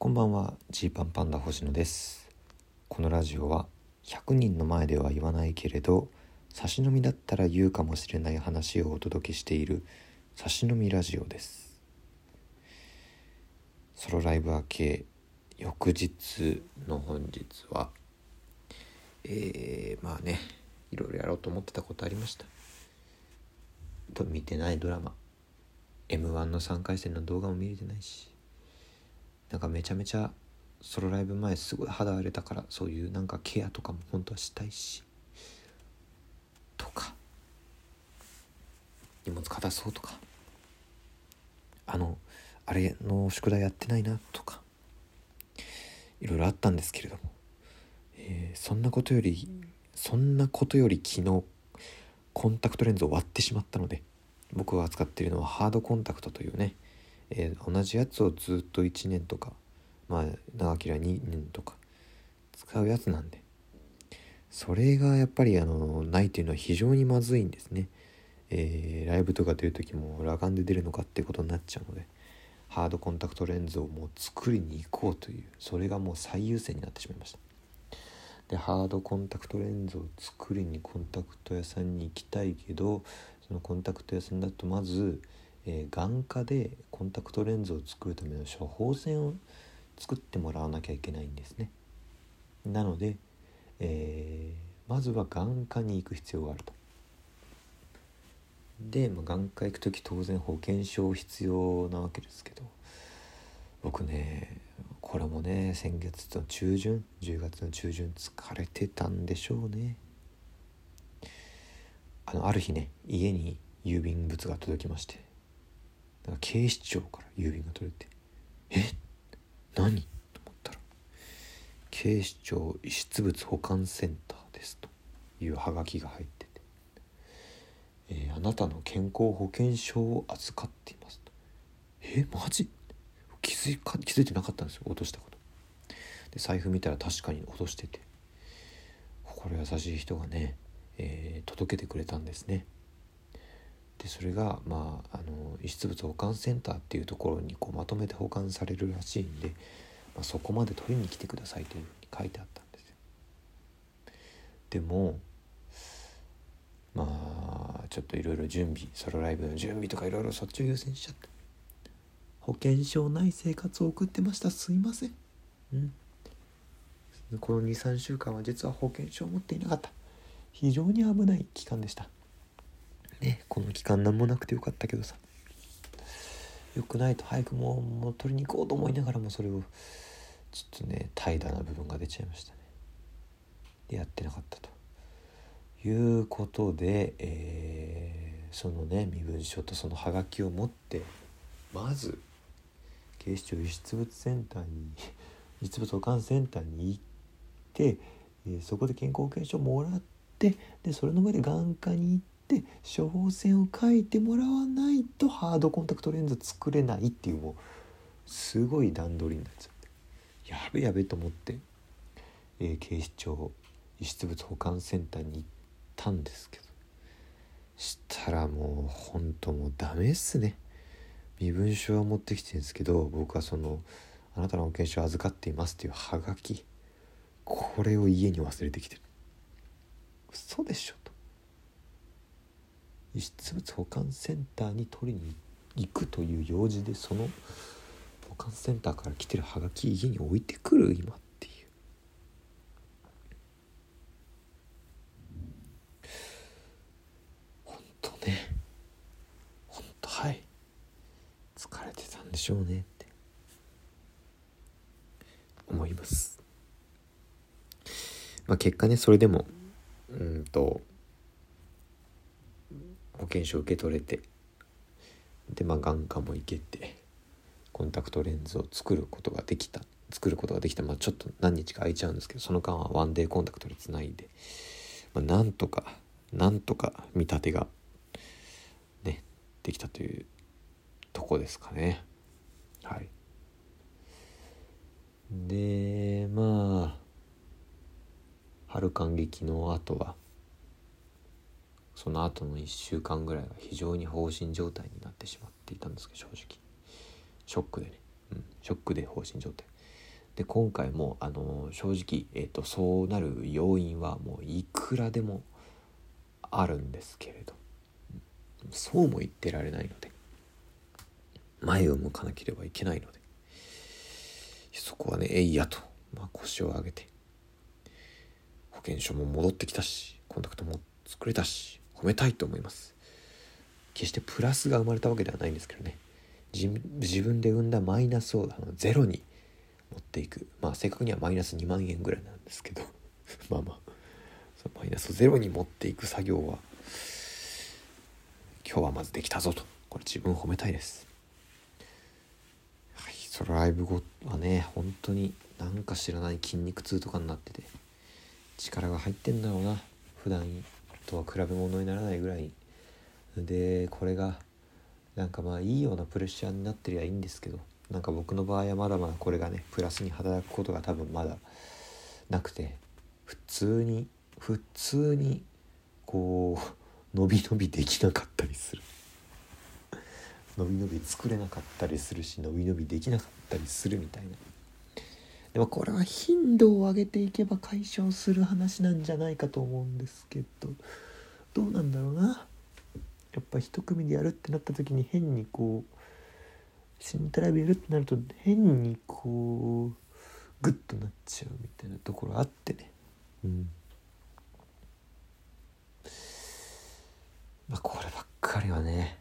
こんばんはジーパンパンダ星野です。このラジオは100人の前では言わないけれど差し飲みだったら言うかもしれない話をお届けしている差し飲みラジオです。ソロライブ明け翌日の本日はえー、まあねいろいろやろうと思ってたことありました。と見てないドラマ。m 1の3回戦の動画も見れてないし。なんかめちゃめちゃソロライブ前すごい肌荒れたからそういうなんかケアとかも本当はしたいしとか荷物片そうとかあのあれの宿題やってないなとかいろいろあったんですけれども、えー、そんなことよりそんなことより昨日コンタクトレンズを割ってしまったので僕が扱っているのはハードコンタクトというねえー、同じやつをずっと1年とかまあ長ければ2年とか使うやつなんで。それがやっぱりあのないっていうのは非常にまずいんですね、えー、ライブとか出る時も裸眼で出るのかってことになっちゃうのでハードコンタクトレンズをもう作りに行こうというそれがもう最優先になってしまいました。でハードコンタクトレンズを作りにコンタクト屋さんに行きたいけどそのコンタクト屋さんだとまずえー、眼科でコンタクトレンズを作るための処方箋を作ってもらわなきゃいけないんですね。なので、えー、まずは眼科に行く必要があると。で、まあ、眼科行く時当然保険証必要なわけですけど僕ねこれもね先月の中旬10月の中旬疲れてたんでしょうね。あのある日ね家に郵便物が届きましてなんか警視庁から郵便が取れて「え？何?」と思ったら「警視庁遺失物保管センターです」というハガキが入ってて「えー、あなたの健康保険証を預かっています」と「え？マジ?」気づか気づいてなかったんですよ落としたこと。で財布見たら確かに落としてて心優しい人がね、えー、届けてくれたんですね。でそれが、まあ、あの遺失物保管センターっていうところにこうまとめて保管されるらしいんで、まあ、そこまで取りに来てくださいというふうに書いてあったんですよ。でもまあちょっといろいろ準備ソロライブの準備とかいろいろそっちを優先しちゃって保険証ない生活を送ってましたすいません。うんこの23週間は実は保険証を持っていなかった非常に危ない期間でしたねこの期間何もなくてよかったけどさ。よくないと早くもうもう取りに行こうと思いながらもそれをちょっとね怠惰な部分が出ちゃいましたね。でやってなかったと。いうことで、えー、そのね身分証とそのハガキを持ってまず警視庁遺失物センターに 遺失物保管センターに行って、えー、そこで健康保険証もらってでそれの上で眼科に行ってって処方箋を書いてもらわないとハードコンタクトレンズ作れないっていうもうすごい段取りになっちゃって。やべやべと思って、えー、警視庁遺失物保管センターに行ったんですけどしたらもうほんともうダメっすね。身分証は持ってきてるんですけど僕はその「あなたの保険証預かっています」っていうハガキこれを家に忘れてきてる。嘘でしょと。遺失物保管センターに取りに行くという用事でその保管センターから来てるハガキ家に置いてくる今っていう。本当ね。本当はい。疲れてたんでしょうねって。思います。まあ結果ねそれでもうんと保険証受け取れて。でまあ眼科も行けてコンタクトレンズを作ることができた。作ることができた。まあちょっと何日か空いちゃうんですけどその間はワンデーコンタクトでつないで、まあ、なんとかなんとか見立てがねできたというとこですかね。はい。でまあ春感激の後はその後の1週間ぐらいは非常に放心状態になってしまっていたんですけど正直。ショックでね。うん、ショックで放心状態。で今回もあの正直、えーと、そうなる要因はもういくらでもあるんですけれど。そうも言ってられないので。前を向かなければいけないので。そこはねえいやと、まあ、腰を上げて保険証も戻ってきたしコンタクトも作れたし褒めたいと思います。決してプラスが生まれたわけではないんですけどね。自分で生んだマイナスをあのゼロに持っていく。まあ正確にはマイナス2万円ぐらいなんですけど。まあまあ。そのマイナスをゼロに持っていく作業は今日はまずできたぞと。これ自分を褒めたいです。はいそのライブ後はね本当になんか知らない筋肉痛とかになってて力が入ってんだろうな。普段とは比べ物にならないぐらいでこれがなんかまあいいようなプレッシャーになってりゃいいんですけどなんか僕の場合はまだまだこれがねプラスに働くことが多分まだなくて普通に普通にこう伸び伸びできなかったりする。伸び伸び作れなかったりするし伸び伸びできなかったりするみたいな。でもこれは頻度を上げていけば解消する話なんじゃないかと思うんですけどどうなんだろうな。やっぱ一組でやるってなった時に変にこうシントラビやるってなると変にこうグッとなっちゃうみたいなところあってね。うん。まあこればっかりはね、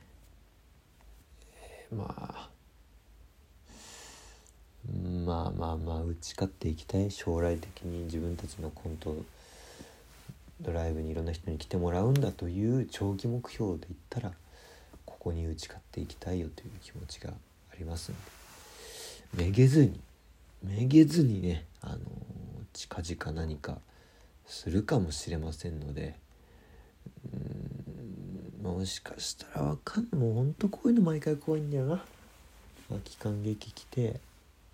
まあまあまあまあ打ち勝っていきたい将来的に自分たちのコントドライブにいろんな人に来てもらうんだという長期目標で言ったらここに打ち勝っていきたいよという気持ちがありますんで。めげずにめげずにねあの近々何かするかもしれませんので。うんもしかしたらわかんない。もうほんとこういうの毎回怖いんだよな。期間劇来て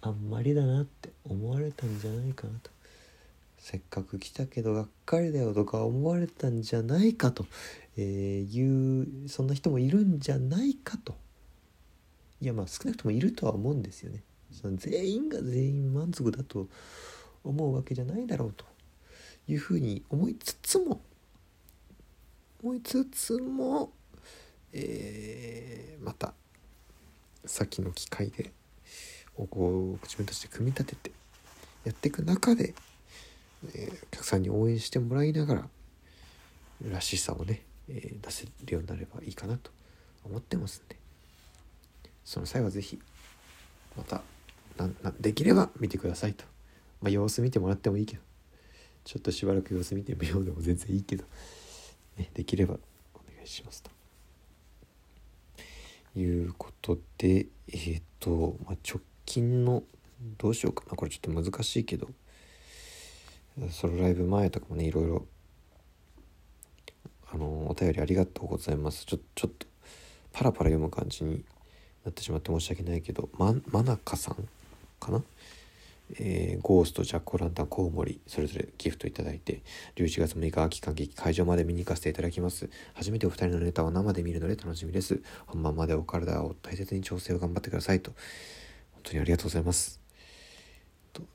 あんまりだなって思われたんじゃないかなと。せっかく来たけどがっかりだよとか思われたんじゃないかと、え、いうそんな人もいるんじゃないかと。いやまあ少なくともいるとは思うんですよね。その全員が全員満足だと思うわけじゃないだろうと。いうふうに思いつつも思いつつも、えー、また先の機会でこう自分たちで組み立ててやっていく中で、えー、お客さんに応援してもらいながららしさをね、えー、出せるようになればいいかなと思ってますんでその際は是非またできれば見てくださいと。まあ、様子見てもらってもいいけどちょっとしばらく様子見てみようでも全然いいけど、ね、できればお願いしますと。いうことでえっ、ー、と、まあ、直近のどうしようかな。これちょっと難しいけど。ソロライブ前とかもねいろいろ。あのお便りありがとうございます。ちょちょっとパラパラ読む感じになってしまって申し訳ないけど。ま真中さんかな？えー、ゴースト、ジャック・オランタン、コウモリ、それぞれギフトいただいて、11月6日秋観劇会場まで見に行かせていただきます。初めてお二人のネタを生で見るので楽しみです。本番までお体を大切に調整を頑張ってくださいと。本当にありがとうございます。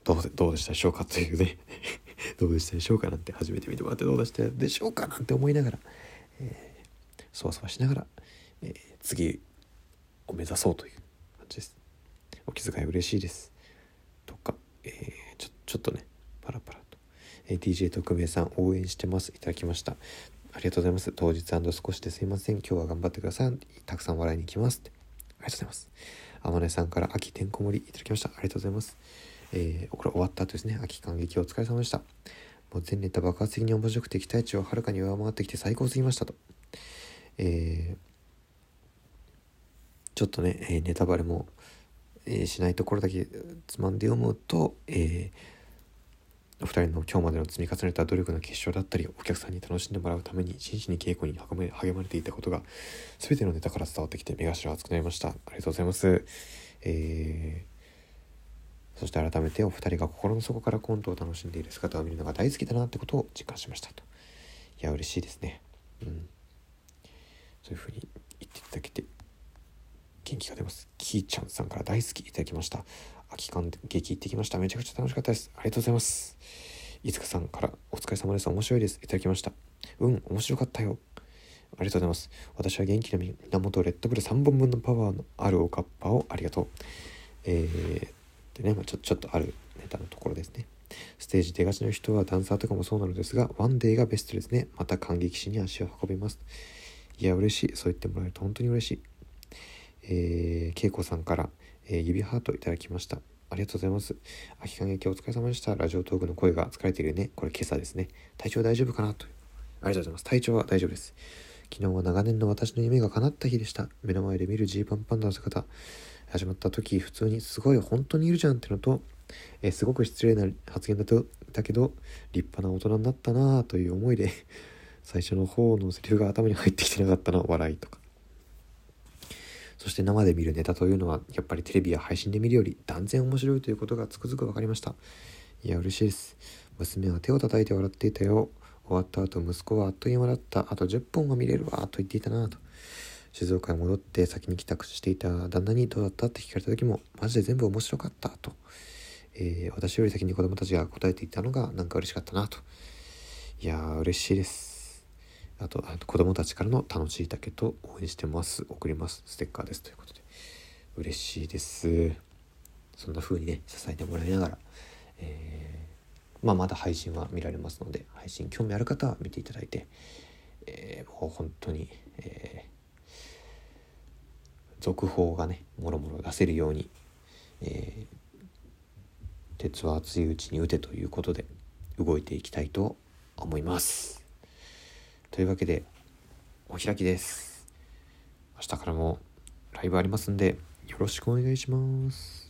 どうどうでしたでしょうかというね どうでしたでしょうかなんて初めて見てもらってどうでしたでしょうかなんて思いながら、えー、そわそわしながら、えー、次を目指そうという感じです。お気遣い嬉しいです。とか、えー、ちょちょっとね、パラパラと、えー、DJ 特命さん応援してます。いただきました。ありがとうございます。当日少しですいません。今日は頑張ってください。たくさん笑いに来ます。ありがとうございます。あまねさんから秋てんこ盛りいただきました。ありがとうございます。えー、これ終わった後ですね。秋感激お疲れ様でした。もう全ネタ爆発的に面白くて期待値をはるかに上回ってきて最高すぎましたと。えーちょっとね、えネタバレも、えしないところだけつまんで読むと、えー、お二人の今日までの積み重ねた努力の結晶だったりお客さんに楽しんでもらうために真摯に稽古に励まれていたことが全てのネタから伝わってきて目頭熱くなりました。ありがとうございます、えー、そして改めてお二人が心の底からコントを楽しんでいる姿を見るのが大好きだなってことを実感しましたと。いや嬉しいですね。うん。そういうふうに言っていただけて元気が出ます。キーちゃんさんから大好きいただきました。秋観劇行ってきました。めちゃくちゃ楽しかったです。ありがとうございます。いつかさんからお疲れ様です。面白いです。いただきました。うん面白かったよ。ありがとうございます。私は元気の源レッドブル3本分のパワーのあるおかっぱをありがとう。えー、でね、まあ、ちょちょっとあるネタのところですね。ステージ出がちの人はダンサーとかもそうなのですが、ワンデーがベストですね。また感激しに足を運びます。いや、嬉しい。そう言ってもらえると本当に嬉しい。えー、恵子さんから、えー、指ハートいただきました。ありがとうございます。秋感激お疲れ様でした。ラジオトークの声が疲れているね。これ今朝ですね。体調大丈夫かなと。ありがとうございます。体調は大丈夫です。昨日は長年の私の夢が叶った日でした。目の前で見るジーパンパンダの姿。始まった時、普通にすごい本当にいるじゃんってのと、えー、すごく失礼な発言だとだけど立派な大人になったなという思いで最初の方のセリフが頭に入ってきてなかったの笑いとかそして生で見るネタというのはやっぱりテレビや配信で見るより断然面白いということがつくづく分かりました。いや嬉しいです。娘は手を叩いて笑っていたよ。終わった後息子はあっという間だった。あと10本は見れるわと言っていたなと。静岡に戻って先に帰宅していた旦那にどうだったって聞かれた時もマジで全部面白かったと。えー、私より先に子供たちが答えていたのがなんか嬉しかったなと。いや、嬉しいです。あと、あと子供たちからの楽しいだけと応援してます。送ります。ステッカーです。ということで。嬉しいです。そんな風にね、支えてもらいながら、えー、まあ、まだ配信は見られますので、配信興味ある方は見ていただいて、えー、もう本当に、えー、続報がね、もろもろ出せるように、えー、鉄は熱いうちに打てということで動いていきたいと思いますというわけでお開きです。明日からもライブありますんでよろしくお願いします。